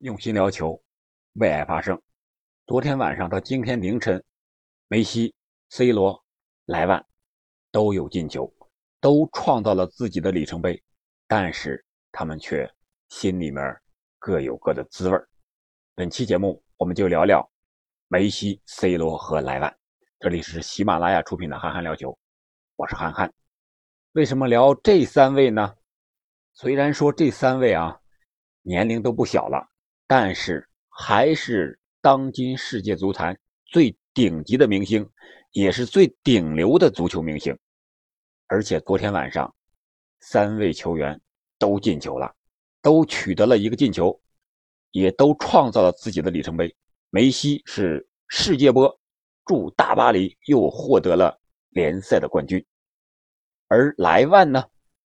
用心聊球，为爱发声。昨天晚上到今天凌晨，梅西、C 罗、莱万都有进球，都创造了自己的里程碑，但是他们却心里面各有各的滋味本期节目我们就聊聊梅西、C 罗和莱万。这里是喜马拉雅出品的《憨憨聊球》，我是憨憨。为什么聊这三位呢？虽然说这三位啊年龄都不小了。但是还是当今世界足坛最顶级的明星，也是最顶流的足球明星。而且昨天晚上，三位球员都进球了，都取得了一个进球，也都创造了自己的里程碑。梅西是世界波助大巴黎又获得了联赛的冠军，而莱万呢，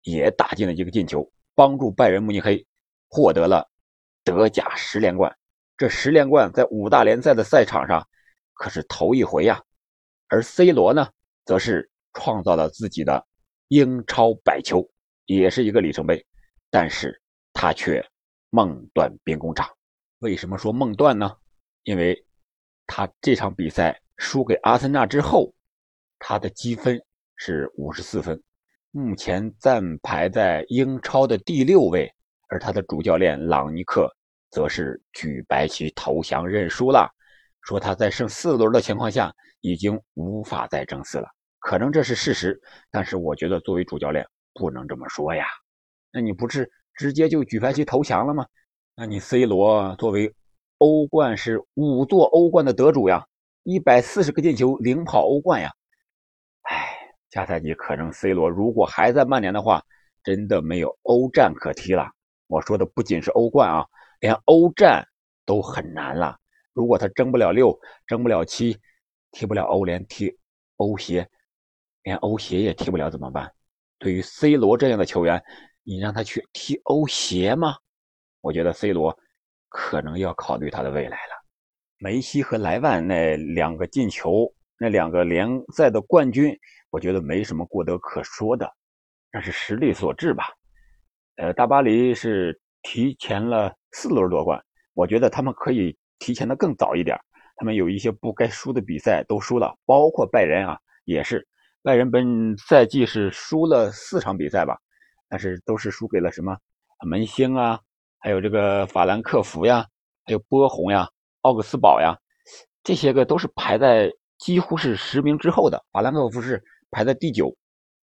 也打进了一个进球，帮助拜仁慕尼黑获得了。德甲十连冠，这十连冠在五大联赛的赛场上可是头一回呀。而 C 罗呢，则是创造了自己的英超百球，也是一个里程碑。但是他却梦断兵工厂。为什么说梦断呢？因为他这场比赛输给阿森纳之后，他的积分是五十四分，目前暂排在英超的第六位。而他的主教练朗尼克。则是举白旗投降认输了，说他在剩四轮的情况下已经无法再争四了。可能这是事实，但是我觉得作为主教练不能这么说呀。那你不是直接就举白旗投降了吗？那你 C 罗作为欧冠是五座欧冠的得主呀，一百四十个进球领跑欧冠呀。哎，下赛季可能 C 罗如果还在曼联的话，真的没有欧战可踢了。我说的不仅是欧冠啊。连欧战都很难了，如果他争不了六，争不了七，踢不了欧联，踢欧协，连欧协也踢不了怎么办？对于 C 罗这样的球员，你让他去踢欧协吗？我觉得 C 罗可能要考虑他的未来了。梅西和莱万那两个进球，那两个联赛的冠军，我觉得没什么过得可说的，那是实力所致吧。呃，大巴黎是提前了。四轮夺冠，我觉得他们可以提前的更早一点。他们有一些不该输的比赛都输了，包括拜仁啊，也是。拜仁本赛季是输了四场比赛吧，但是都是输给了什么门兴啊，还有这个法兰克福呀，还有波鸿呀、奥格斯堡呀，这些个都是排在几乎是十名之后的。法兰克福是排在第九，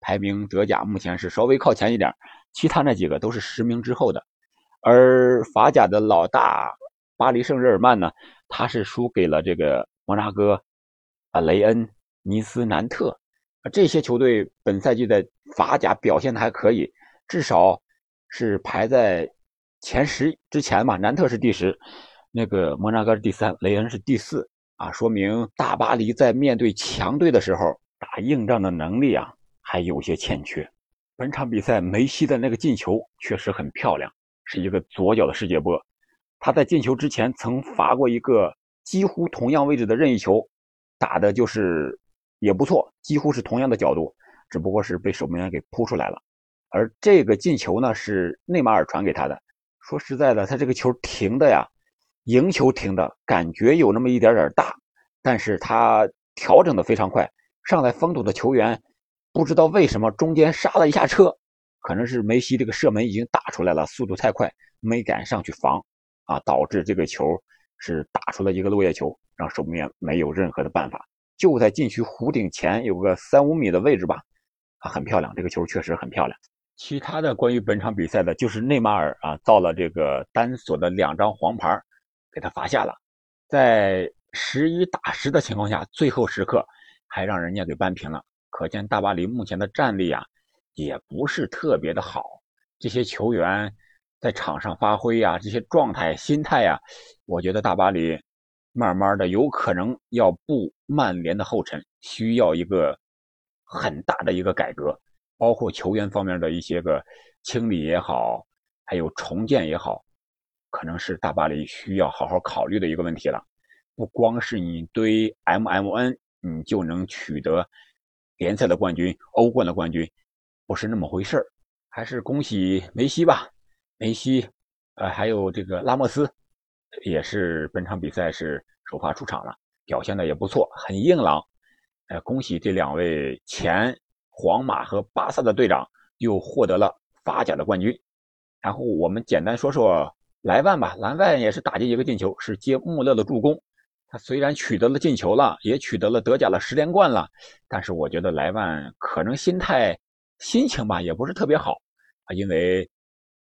排名德甲目前是稍微靠前一点，其他那几个都是十名之后的。而法甲的老大巴黎圣日耳曼呢，他是输给了这个摩纳哥、啊雷恩、尼斯、南特这些球队，本赛季在法甲表现的还可以，至少是排在前十之前吧。南特是第十，那个摩纳哥是第三，雷恩是第四啊，说明大巴黎在面对强队的时候打硬仗的能力啊还有些欠缺。本场比赛梅西的那个进球确实很漂亮。是一个左脚的世界波，他在进球之前曾罚过一个几乎同样位置的任意球，打的就是也不错，几乎是同样的角度，只不过是被守门员给扑出来了。而这个进球呢，是内马尔传给他的。说实在的，他这个球停的呀，赢球停的感觉有那么一点点大，但是他调整的非常快，上来封堵的球员不知道为什么中间刹了一下车。可能是梅西这个射门已经打出来了，速度太快，没敢上去防，啊，导致这个球是打出了一个落叶球，让守门员没有任何的办法。就在禁区弧顶前有个三五米的位置吧，啊，很漂亮，这个球确实很漂亮。其他的关于本场比赛的，就是内马尔啊造了这个单索的两张黄牌，给他罚下了，在十一打十的情况下，最后时刻还让人家给扳平了，可见大巴黎目前的战力啊。也不是特别的好，这些球员在场上发挥呀，这些状态、心态呀，我觉得大巴黎慢慢的有可能要步曼联的后尘，需要一个很大的一个改革，包括球员方面的一些个清理也好，还有重建也好，可能是大巴黎需要好好考虑的一个问题了。不光是你堆 MMN，你就能取得联赛的冠军、欧冠的冠军。不是那么回事，还是恭喜梅西吧，梅西，呃，还有这个拉莫斯，也是本场比赛是首发出场了，表现的也不错，很硬朗。呃，恭喜这两位前皇马和巴萨的队长又获得了法甲的冠军。然后我们简单说说莱万吧，莱万也是打进一个进球，是接穆勒的助攻。他虽然取得了进球了，也取得了德甲的十连冠了，但是我觉得莱万可能心态、心情吧也不是特别好啊，因为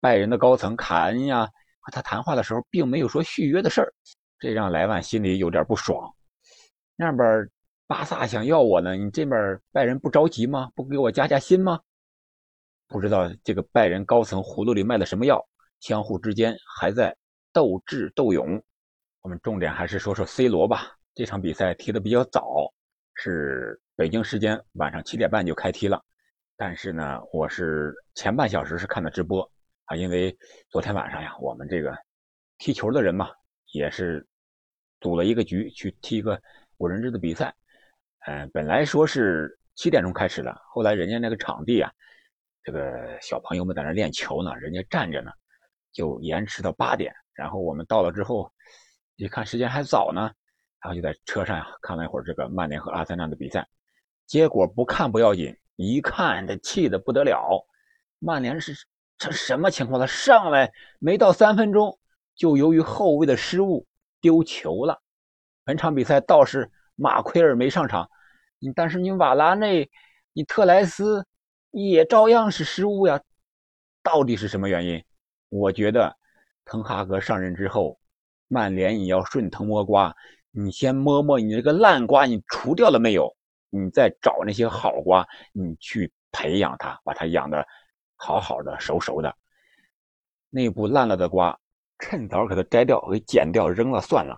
拜仁的高层卡恩呀和他谈话的时候，并没有说续约的事儿，这让莱万心里有点不爽。那边巴萨想要我呢，你这边拜仁不着急吗？不给我加加薪吗？不知道这个拜仁高层葫芦里卖的什么药，相互之间还在斗智斗勇。我们重点还是说说 C 罗吧。这场比赛踢得比较早，是北京时间晚上七点半就开踢了。但是呢，我是前半小时是看的直播啊，因为昨天晚上呀，我们这个踢球的人嘛，也是组了一个局去踢一个五人制的比赛。嗯，本来说是七点钟开始的，后来人家那个场地啊，这个小朋友们在那练球呢，人家站着呢，就延迟到八点。然后我们到了之后。一看时间还早呢，然后就在车上呀看了一会儿这个曼联和阿森纳的比赛，结果不看不要紧，一看这气的不得了。曼联是这什么情况？他上来没到三分钟，就由于后卫的失误丢球了。本场比赛倒是马奎尔没上场，你但是你瓦拉内、你特莱斯也照样是失误呀。到底是什么原因？我觉得滕哈格上任之后。曼联，你要顺藤摸瓜，你先摸摸你这个烂瓜，你除掉了没有？你再找那些好瓜，你去培养它，把它养的好好的、熟熟的。内部烂了的瓜，趁早给它摘掉、给剪掉、扔了算了。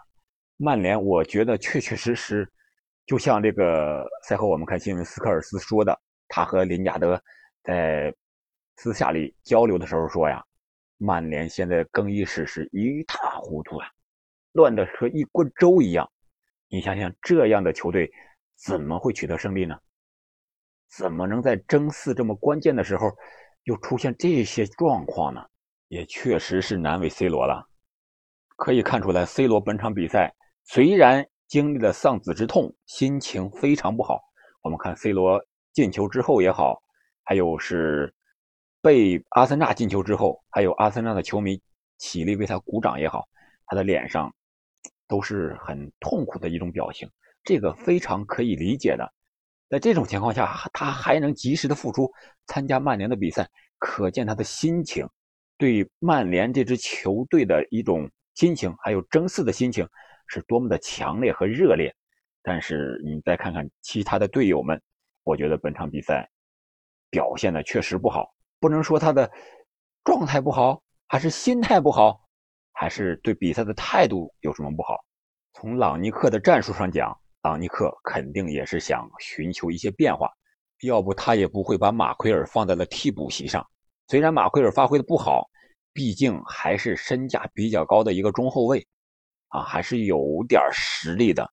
曼联，我觉得确确实实，就像这个赛后我们看新闻，斯科尔斯说的，他和林加德在私下里交流的时候说呀，曼联现在更衣室是一塌糊涂啊。乱的和一锅粥一样，你想想，这样的球队怎么会取得胜利呢？怎么能在争四这么关键的时候又出现这些状况呢？也确实是难为 C 罗了。可以看出来，C 罗本场比赛虽然经历了丧子之痛，心情非常不好。我们看 C 罗进球之后也好，还有是被阿森纳进球之后，还有阿森纳的球迷起立为他鼓掌也好，他的脸上。都是很痛苦的一种表情，这个非常可以理解的。在这种情况下，他还能及时的复出参加曼联的比赛，可见他的心情，对曼联这支球队的一种心情，还有争四的心情，是多么的强烈和热烈。但是你再看看其他的队友们，我觉得本场比赛表现的确实不好，不能说他的状态不好，还是心态不好。还是对比赛的态度有什么不好？从朗尼克的战术上讲，朗尼克肯定也是想寻求一些变化，要不他也不会把马奎尔放在了替补席上。虽然马奎尔发挥的不好，毕竟还是身价比较高的一个中后卫，啊，还是有点实力的。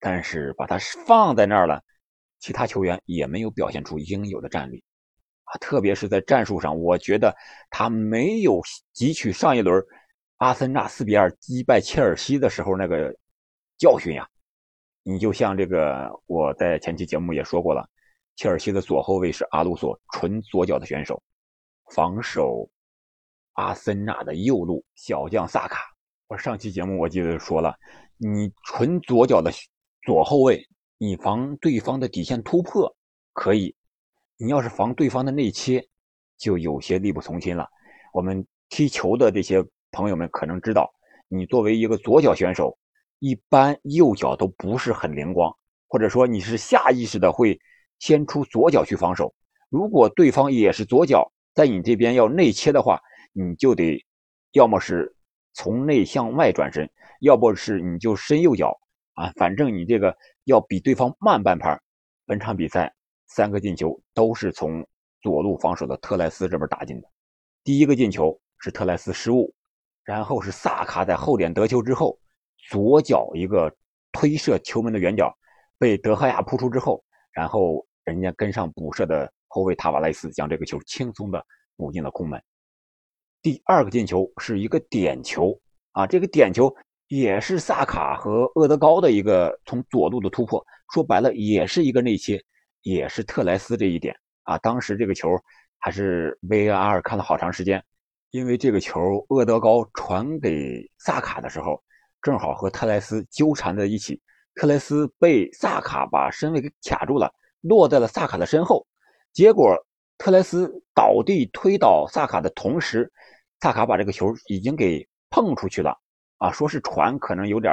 但是把他放在那儿了，其他球员也没有表现出应有的战力，啊，特别是在战术上，我觉得他没有汲取上一轮。阿森纳四比二击败切尔西的时候，那个教训呀，你就像这个，我在前期节目也说过了，切尔西的左后卫是阿鲁索，纯左脚的选手，防守阿森纳的右路小将萨卡。我上期节目我记得说了，你纯左脚的左后卫，你防对方的底线突破可以，你要是防对方的内切，就有些力不从心了。我们踢球的这些。朋友们可能知道，你作为一个左脚选手，一般右脚都不是很灵光，或者说你是下意识的会先出左脚去防守。如果对方也是左脚，在你这边要内切的话，你就得要么是从内向外转身，要不是你就伸右脚啊，反正你这个要比对方慢半拍。本场比赛三个进球都是从左路防守的特莱斯这边打进的，第一个进球是特莱斯失误。然后是萨卡在后点得球之后，左脚一个推射球门的远角，被德赫亚扑出之后，然后人家跟上补射的后卫塔瓦雷斯将这个球轻松的补进了空门。第二个进球是一个点球，啊，这个点球也是萨卡和厄德高的一个从左路的突破，说白了也是一个内切，也是特莱斯这一点啊。当时这个球还是 VAR 看了好长时间，因为这个球厄德高传给萨卡的时候，正好和特莱斯纠缠在一起，特莱斯被萨卡把身位给卡住了，落在了萨卡的身后，结果。特莱斯倒地推倒萨卡的同时，萨卡把这个球已经给碰出去了啊！说是传，可能有点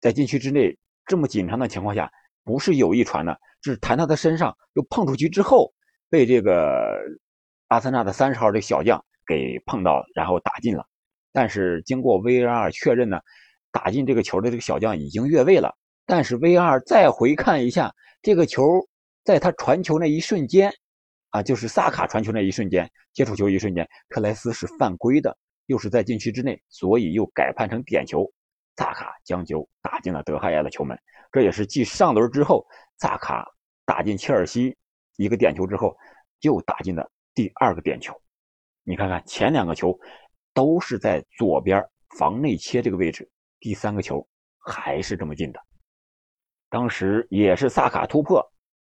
在禁区之内这么紧张的情况下，不是有意传的，是弹到他身上又碰出去之后，被这个阿森纳的三十号这小将给碰到，然后打进了。但是经过 VAR 确认呢，打进这个球的这个小将已经越位了。但是 VAR 再回看一下这个球，在他传球那一瞬间。啊，就是萨卡传球那一瞬间，接触球一瞬间，特莱斯是犯规的，又是在禁区之内，所以又改判成点球。萨卡将球打进了德哈亚的球门，这也是继上轮之后萨卡打进切尔西一个点球之后，又打进的第二个点球。你看看前两个球都是在左边防内切这个位置，第三个球还是这么近的。当时也是萨卡突破，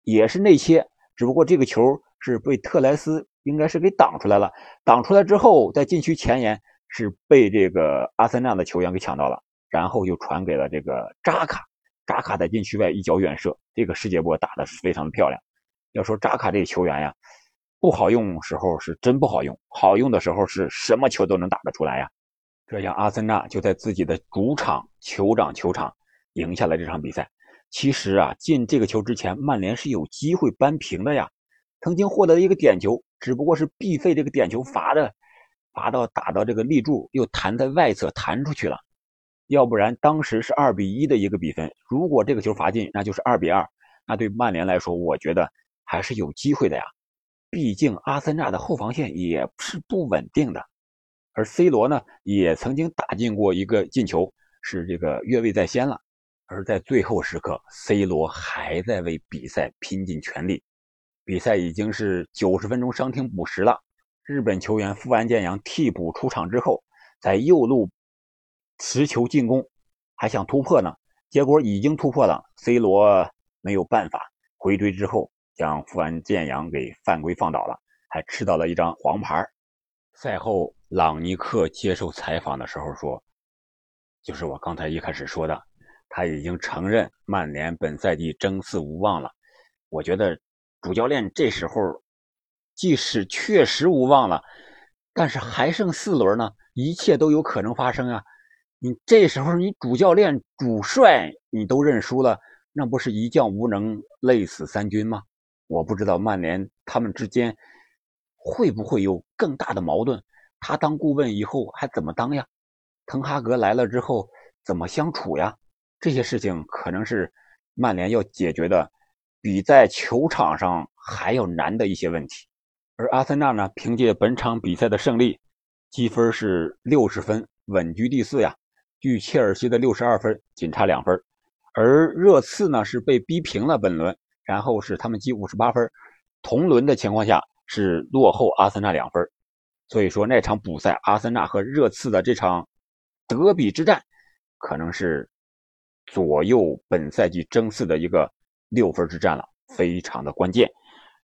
也是内切，只不过这个球。是被特莱斯应该是给挡出来了，挡出来之后，在禁区前沿是被这个阿森纳的球员给抢到了，然后又传给了这个扎卡，扎卡在禁区外一脚远射，这个世界波打的是非常的漂亮。要说扎卡这个球员呀，不好用时候是真不好用，好用的时候是什么球都能打得出来呀。这样阿森纳就在自己的主场酋长球场赢下了这场比赛。其实啊，进这个球之前，曼联是有机会扳平的呀。曾经获得一个点球，只不过是毕费这个点球罚的，罚到打到这个立柱，又弹在外侧弹出去了。要不然当时是二比一的一个比分，如果这个球罚进，那就是二比二。那对曼联来说，我觉得还是有机会的呀。毕竟阿森纳的后防线也是不稳定的，而 C 罗呢，也曾经打进过一个进球，是这个越位在先了。而在最后时刻，C 罗还在为比赛拼尽全力。比赛已经是九十分钟伤停补时了。日本球员富安健洋替补出场之后，在右路持球进攻，还想突破呢，结果已经突破了。C 罗没有办法回追之后，将富安健洋给犯规放倒了，还吃到了一张黄牌。赛后，朗尼克接受采访的时候说：“就是我刚才一开始说的，他已经承认曼联本赛季争四无望了。”我觉得。主教练这时候，即使确实无望了，但是还剩四轮呢，一切都有可能发生啊！你这时候你主教练、主帅你都认输了，那不是一将无能，累死三军吗？我不知道曼联他们之间会不会有更大的矛盾，他当顾问以后还怎么当呀？滕哈格来了之后怎么相处呀？这些事情可能是曼联要解决的。比在球场上还要难的一些问题，而阿森纳呢，凭借本场比赛的胜利，积分是六十分，稳居第四呀，距切尔西的六十二分仅差两分。而热刺呢是被逼平了本轮，然后是他们积五十八分，同轮的情况下是落后阿森纳两分。所以说那场补赛，阿森纳和热刺的这场德比之战，可能是左右本赛季争四的一个。六分之战了，非常的关键。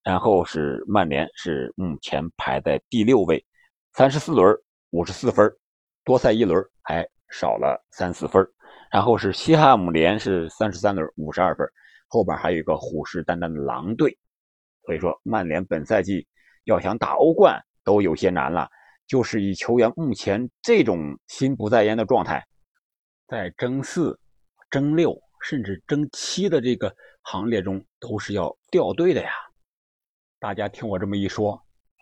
然后是曼联，是目前排在第六位，三十四轮五十四分，多赛一轮还少了三四分。然后是西汉姆联，是三十三轮五十二分，后边还有一个虎视眈眈的狼队。所以说，曼联本赛季要想打欧冠都有些难了。就是以球员目前这种心不在焉的状态，在争四、争六甚至争七的这个。行列中都是要掉队的呀！大家听我这么一说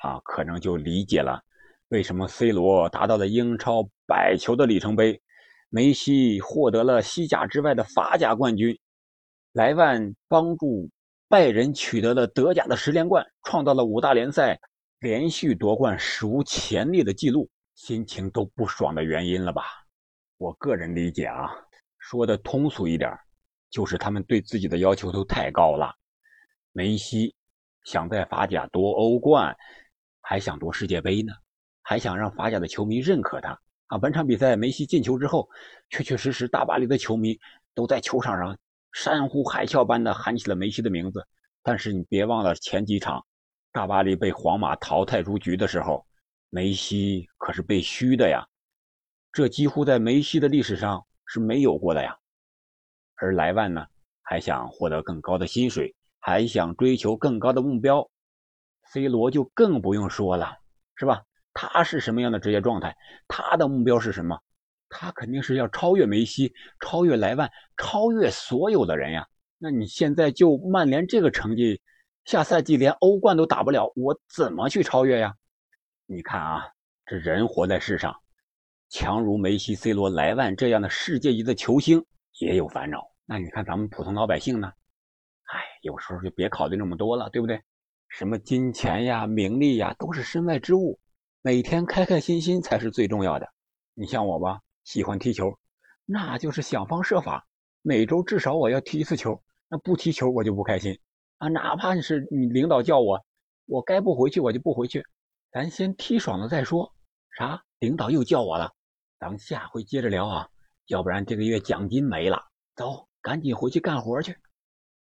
啊，可能就理解了为什么 C 罗达到了英超百球的里程碑，梅西获得了西甲之外的法甲冠军，莱万帮助拜仁取得了德甲的十连冠，创造了五大联赛连续夺冠史无前例的记录，心情都不爽的原因了吧？我个人理解啊，说的通俗一点。就是他们对自己的要求都太高了。梅西想在法甲夺欧冠，还想夺世界杯呢，还想让法甲的球迷认可他，啊，本场比赛梅西进球之后，确确实实大巴黎的球迷都在球场上山呼海啸般的喊起了梅西的名字。但是你别忘了前几场，大巴黎被皇马淘汰出局的时候，梅西可是被嘘的呀，这几乎在梅西的历史上是没有过的呀。而莱万呢，还想获得更高的薪水，还想追求更高的目标，C 罗就更不用说了，是吧？他是什么样的职业状态？他的目标是什么？他肯定是要超越梅西，超越莱万，超越所有的人呀。那你现在就曼联这个成绩，下赛季连欧冠都打不了，我怎么去超越呀？你看啊，这人活在世上，强如梅西、C 罗、莱万这样的世界级的球星也有烦恼。那你看咱们普通老百姓呢？哎，有时候就别考虑那么多了，对不对？什么金钱呀、名利呀，都是身外之物。每天开开心心才是最重要的。你像我吧，喜欢踢球，那就是想方设法，每周至少我要踢一次球。那不踢球我就不开心啊！哪怕是你领导叫我，我该不回去我就不回去，咱先踢爽了再说。啥？领导又叫我了，咱们下回接着聊啊！要不然这个月奖金没了。走，赶紧回去干活去。